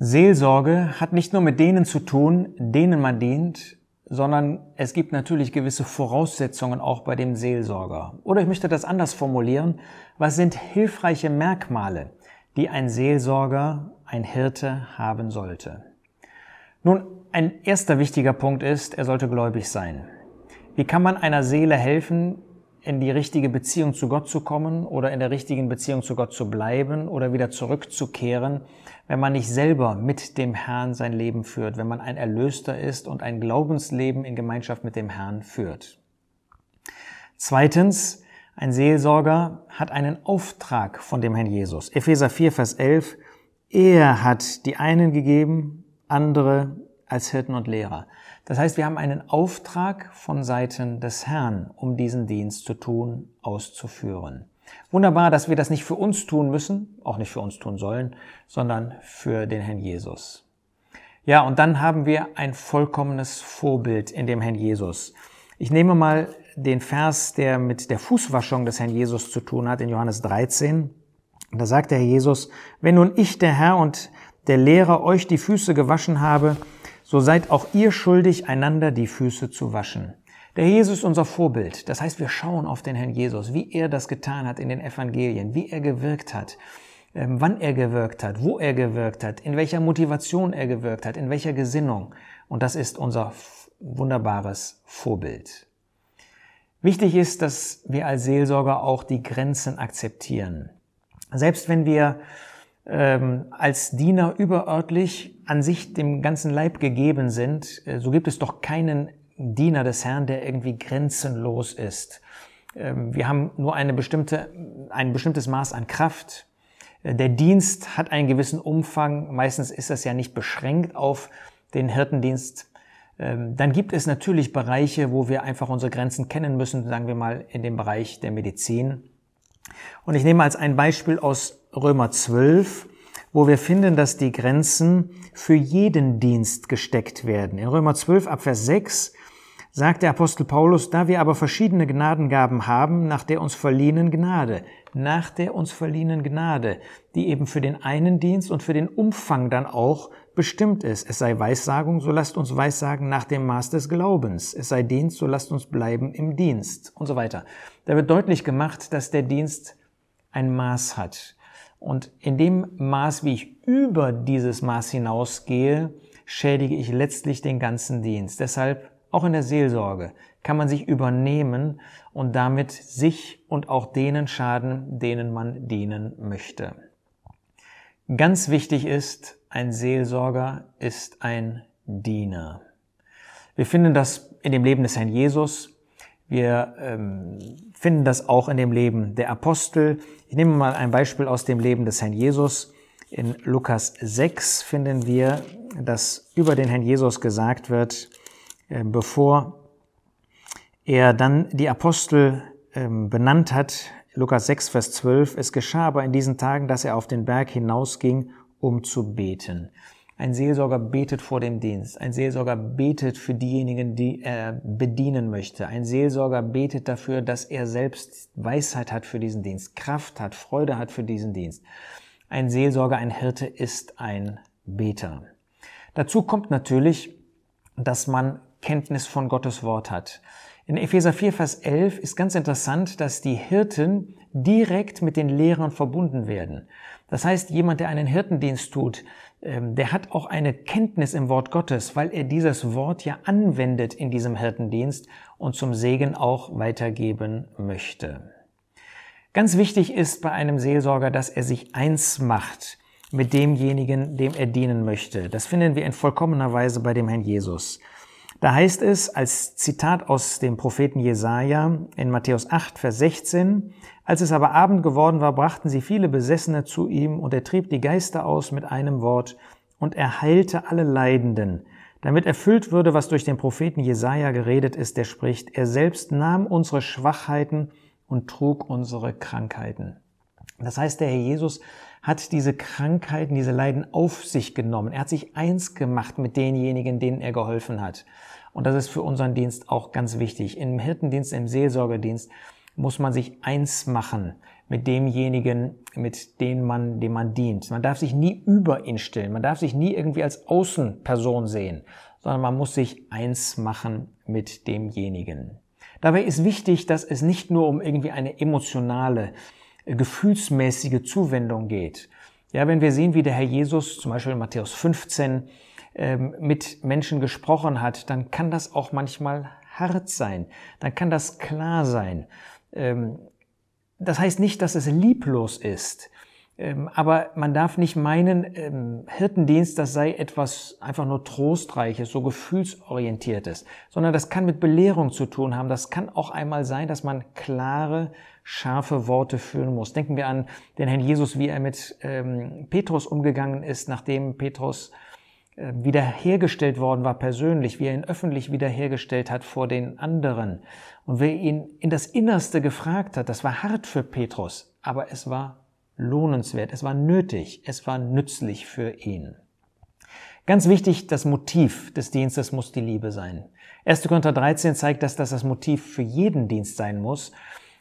Seelsorge hat nicht nur mit denen zu tun, denen man dient, sondern es gibt natürlich gewisse Voraussetzungen auch bei dem Seelsorger. Oder ich möchte das anders formulieren. Was sind hilfreiche Merkmale, die ein Seelsorger, ein Hirte haben sollte? Nun, ein erster wichtiger Punkt ist, er sollte gläubig sein. Wie kann man einer Seele helfen, in die richtige Beziehung zu Gott zu kommen oder in der richtigen Beziehung zu Gott zu bleiben oder wieder zurückzukehren, wenn man nicht selber mit dem Herrn sein Leben führt, wenn man ein Erlöster ist und ein Glaubensleben in Gemeinschaft mit dem Herrn führt. Zweitens, ein Seelsorger hat einen Auftrag von dem Herrn Jesus. Epheser 4, Vers 11. Er hat die einen gegeben, andere als Hirten und Lehrer. Das heißt, wir haben einen Auftrag von Seiten des Herrn, um diesen Dienst zu tun, auszuführen. Wunderbar, dass wir das nicht für uns tun müssen, auch nicht für uns tun sollen, sondern für den Herrn Jesus. Ja, und dann haben wir ein vollkommenes Vorbild in dem Herrn Jesus. Ich nehme mal den Vers, der mit der Fußwaschung des Herrn Jesus zu tun hat, in Johannes 13. Da sagt der Herr Jesus, wenn nun ich, der Herr und der Lehrer, euch die Füße gewaschen habe, so seid auch ihr schuldig, einander die Füße zu waschen. Der Jesus ist unser Vorbild. Das heißt, wir schauen auf den Herrn Jesus, wie er das getan hat in den Evangelien, wie er gewirkt hat, ähm, wann er gewirkt hat, wo er gewirkt hat, in welcher Motivation er gewirkt hat, in welcher Gesinnung. Und das ist unser wunderbares Vorbild. Wichtig ist, dass wir als Seelsorger auch die Grenzen akzeptieren. Selbst wenn wir ähm, als Diener überörtlich an sich dem ganzen Leib gegeben sind, äh, so gibt es doch keinen Diener des Herrn, der irgendwie grenzenlos ist. Ähm, wir haben nur eine bestimmte, ein bestimmtes Maß an Kraft. Äh, der Dienst hat einen gewissen Umfang. Meistens ist das ja nicht beschränkt auf den Hirtendienst. Ähm, dann gibt es natürlich Bereiche, wo wir einfach unsere Grenzen kennen müssen, sagen wir mal in dem Bereich der Medizin. Und ich nehme als ein Beispiel aus Römer 12, wo wir finden, dass die Grenzen für jeden Dienst gesteckt werden. In Römer 12 ab Vers 6 sagt der Apostel Paulus, da wir aber verschiedene Gnadengaben haben, nach der uns verliehenen Gnade, nach der uns verliehenen Gnade, die eben für den einen Dienst und für den Umfang dann auch bestimmt ist. Es sei Weissagung, so lasst uns Weissagen nach dem Maß des Glaubens. Es sei Dienst, so lasst uns bleiben im Dienst und so weiter. Da wird deutlich gemacht, dass der Dienst ein Maß hat. Und in dem Maß, wie ich über dieses Maß hinausgehe, schädige ich letztlich den ganzen Dienst. Deshalb auch in der Seelsorge kann man sich übernehmen und damit sich und auch denen schaden, denen man dienen möchte. Ganz wichtig ist, ein Seelsorger ist ein Diener. Wir finden das in dem Leben des Herrn Jesus. Wir ähm, finden das auch in dem Leben der Apostel. Ich nehme mal ein Beispiel aus dem Leben des Herrn Jesus. In Lukas 6 finden wir, dass über den Herrn Jesus gesagt wird, äh, bevor er dann die Apostel ähm, benannt hat, Lukas 6, Vers 12, es geschah aber in diesen Tagen, dass er auf den Berg hinausging, um zu beten. Ein Seelsorger betet vor dem Dienst. Ein Seelsorger betet für diejenigen, die er bedienen möchte. Ein Seelsorger betet dafür, dass er selbst Weisheit hat für diesen Dienst, Kraft hat, Freude hat für diesen Dienst. Ein Seelsorger, ein Hirte ist ein Beter. Dazu kommt natürlich, dass man Kenntnis von Gottes Wort hat. In Epheser 4, Vers 11 ist ganz interessant, dass die Hirten direkt mit den Lehrern verbunden werden. Das heißt, jemand, der einen Hirtendienst tut, ähm, der hat auch eine Kenntnis im Wort Gottes, weil er dieses Wort ja anwendet in diesem Hirtendienst und zum Segen auch weitergeben möchte. Ganz wichtig ist bei einem Seelsorger, dass er sich eins macht mit demjenigen, dem er dienen möchte. Das finden wir in vollkommener Weise bei dem Herrn Jesus. Da heißt es als Zitat aus dem Propheten Jesaja in Matthäus 8, Vers 16, als es aber Abend geworden war, brachten sie viele Besessene zu ihm und er trieb die Geister aus mit einem Wort und er heilte alle Leidenden, damit erfüllt würde, was durch den Propheten Jesaja geredet ist, der spricht, er selbst nahm unsere Schwachheiten und trug unsere Krankheiten. Das heißt, der Herr Jesus hat diese Krankheiten, diese Leiden auf sich genommen. Er hat sich eins gemacht mit denjenigen, denen er geholfen hat. Und das ist für unseren Dienst auch ganz wichtig. Im Hirtendienst, im Seelsorgerdienst muss man sich eins machen mit demjenigen, mit dem man, dem man dient. Man darf sich nie über ihn stellen. Man darf sich nie irgendwie als Außenperson sehen, sondern man muss sich eins machen mit demjenigen. Dabei ist wichtig, dass es nicht nur um irgendwie eine emotionale, gefühlsmäßige Zuwendung geht. Ja, wenn wir sehen, wie der Herr Jesus zum Beispiel in Matthäus 15 ähm, mit Menschen gesprochen hat, dann kann das auch manchmal hart sein. Dann kann das klar sein. Ähm, das heißt nicht, dass es lieblos ist. Ähm, aber man darf nicht meinen, Hirtendienst, das sei etwas einfach nur Trostreiches, so gefühlsorientiertes, sondern das kann mit Belehrung zu tun haben. Das kann auch einmal sein, dass man klare, scharfe Worte führen muss. Denken wir an den Herrn Jesus, wie er mit ähm, Petrus umgegangen ist, nachdem Petrus äh, wiederhergestellt worden war persönlich, wie er ihn öffentlich wiederhergestellt hat vor den anderen und wer ihn in das Innerste gefragt hat. Das war hart für Petrus, aber es war lohnenswert, es war nötig, es war nützlich für ihn. Ganz wichtig, das Motiv des Dienstes muss die Liebe sein. 1. Korinther 13 zeigt, dass das das Motiv für jeden Dienst sein muss.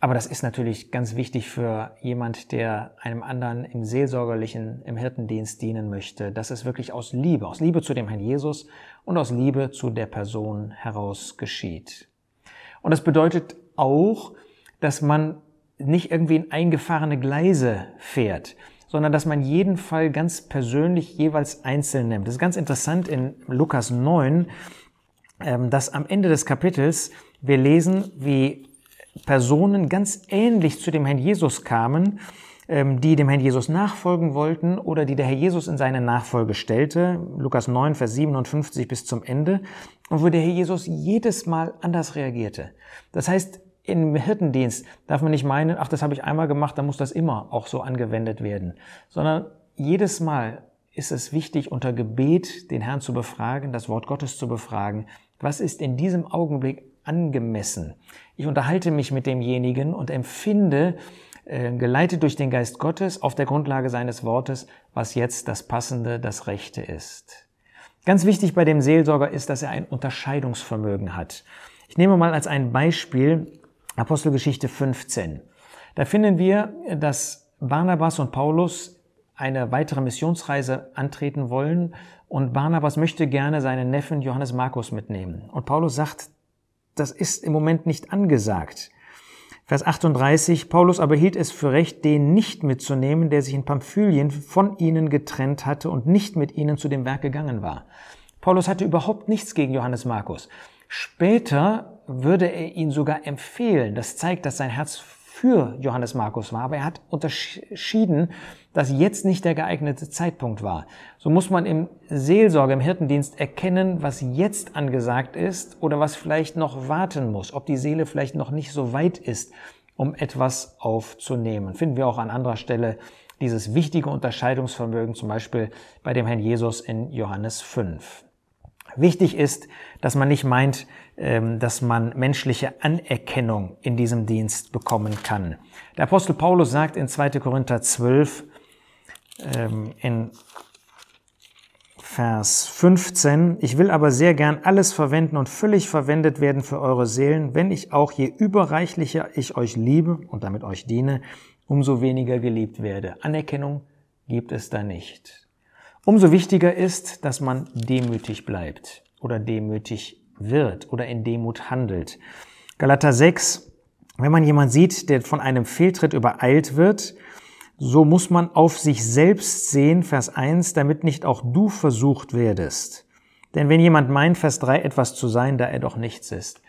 Aber das ist natürlich ganz wichtig für jemand, der einem anderen im seelsorgerlichen, im Hirtendienst dienen möchte, dass es wirklich aus Liebe, aus Liebe zu dem Herrn Jesus und aus Liebe zu der Person heraus geschieht. Und das bedeutet auch, dass man nicht irgendwie in eingefahrene Gleise fährt, sondern dass man jeden Fall ganz persönlich jeweils einzeln nimmt. Das ist ganz interessant in Lukas 9, ähm, dass am Ende des Kapitels wir lesen, wie Personen ganz ähnlich zu dem Herrn Jesus kamen, ähm, die dem Herrn Jesus nachfolgen wollten oder die der Herr Jesus in seine Nachfolge stellte. Lukas 9, Vers 57 bis zum Ende. Und wo der Herr Jesus jedes Mal anders reagierte. Das heißt, im Hirtendienst darf man nicht meinen, ach, das habe ich einmal gemacht, dann muss das immer auch so angewendet werden, sondern jedes Mal ist es wichtig, unter Gebet den Herrn zu befragen, das Wort Gottes zu befragen. Was ist in diesem Augenblick angemessen? Ich unterhalte mich mit demjenigen und empfinde, äh, geleitet durch den Geist Gottes, auf der Grundlage seines Wortes, was jetzt das Passende, das Rechte ist. Ganz wichtig bei dem Seelsorger ist, dass er ein Unterscheidungsvermögen hat. Ich nehme mal als ein Beispiel Apostelgeschichte 15. Da finden wir, dass Barnabas und Paulus eine weitere Missionsreise antreten wollen und Barnabas möchte gerne seinen Neffen Johannes Markus mitnehmen. Und Paulus sagt, das ist im Moment nicht angesagt. Vers 38, Paulus aber hielt es für recht, den nicht mitzunehmen, der sich in Pamphylien von ihnen getrennt hatte und nicht mit ihnen zu dem Werk gegangen war. Paulus hatte überhaupt nichts gegen Johannes Markus. Später würde er ihn sogar empfehlen. Das zeigt, dass sein Herz für Johannes Markus war, aber er hat unterschieden, dass jetzt nicht der geeignete Zeitpunkt war. So muss man im Seelsorge, im Hirtendienst erkennen, was jetzt angesagt ist oder was vielleicht noch warten muss, ob die Seele vielleicht noch nicht so weit ist, um etwas aufzunehmen. Finden wir auch an anderer Stelle dieses wichtige Unterscheidungsvermögen, zum Beispiel bei dem Herrn Jesus in Johannes 5. Wichtig ist, dass man nicht meint, dass man menschliche Anerkennung in diesem Dienst bekommen kann. Der Apostel Paulus sagt in 2. Korinther 12 ähm, in Vers 15, ich will aber sehr gern alles verwenden und völlig verwendet werden für eure Seelen, wenn ich auch je überreichlicher ich euch liebe und damit euch diene, umso weniger geliebt werde. Anerkennung gibt es da nicht. Umso wichtiger ist, dass man demütig bleibt oder demütig wird oder in Demut handelt. Galater 6, wenn man jemand sieht, der von einem Fehltritt übereilt wird, so muss man auf sich selbst sehen, Vers 1, damit nicht auch du versucht werdest. Denn wenn jemand meint, Vers 3, etwas zu sein, da er doch nichts ist.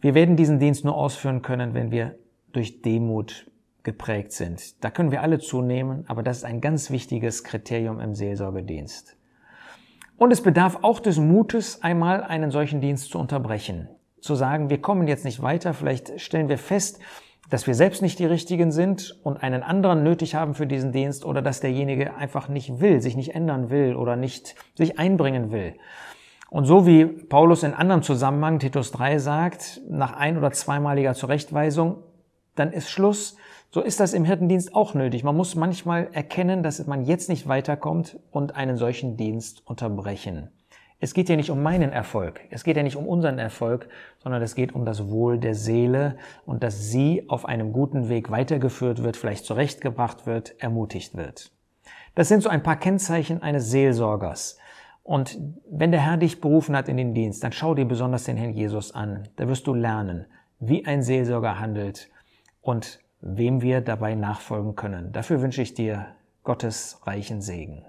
Wir werden diesen Dienst nur ausführen können, wenn wir durch Demut geprägt sind. Da können wir alle zunehmen, aber das ist ein ganz wichtiges Kriterium im Seelsorgedienst. Und es bedarf auch des Mutes, einmal einen solchen Dienst zu unterbrechen. Zu sagen, wir kommen jetzt nicht weiter, vielleicht stellen wir fest, dass wir selbst nicht die Richtigen sind und einen anderen nötig haben für diesen Dienst oder dass derjenige einfach nicht will, sich nicht ändern will oder nicht sich einbringen will. Und so wie Paulus in anderem Zusammenhang, Titus 3 sagt, nach ein- oder zweimaliger Zurechtweisung, dann ist Schluss, so ist das im Hirtendienst auch nötig. Man muss manchmal erkennen, dass man jetzt nicht weiterkommt und einen solchen Dienst unterbrechen. Es geht ja nicht um meinen Erfolg, es geht ja nicht um unseren Erfolg, sondern es geht um das Wohl der Seele und dass sie auf einem guten Weg weitergeführt wird, vielleicht zurechtgebracht wird, ermutigt wird. Das sind so ein paar Kennzeichen eines Seelsorgers. Und wenn der Herr dich berufen hat in den Dienst, dann schau dir besonders den Herrn Jesus an. Da wirst du lernen, wie ein Seelsorger handelt und wem wir dabei nachfolgen können. Dafür wünsche ich dir Gottes reichen Segen.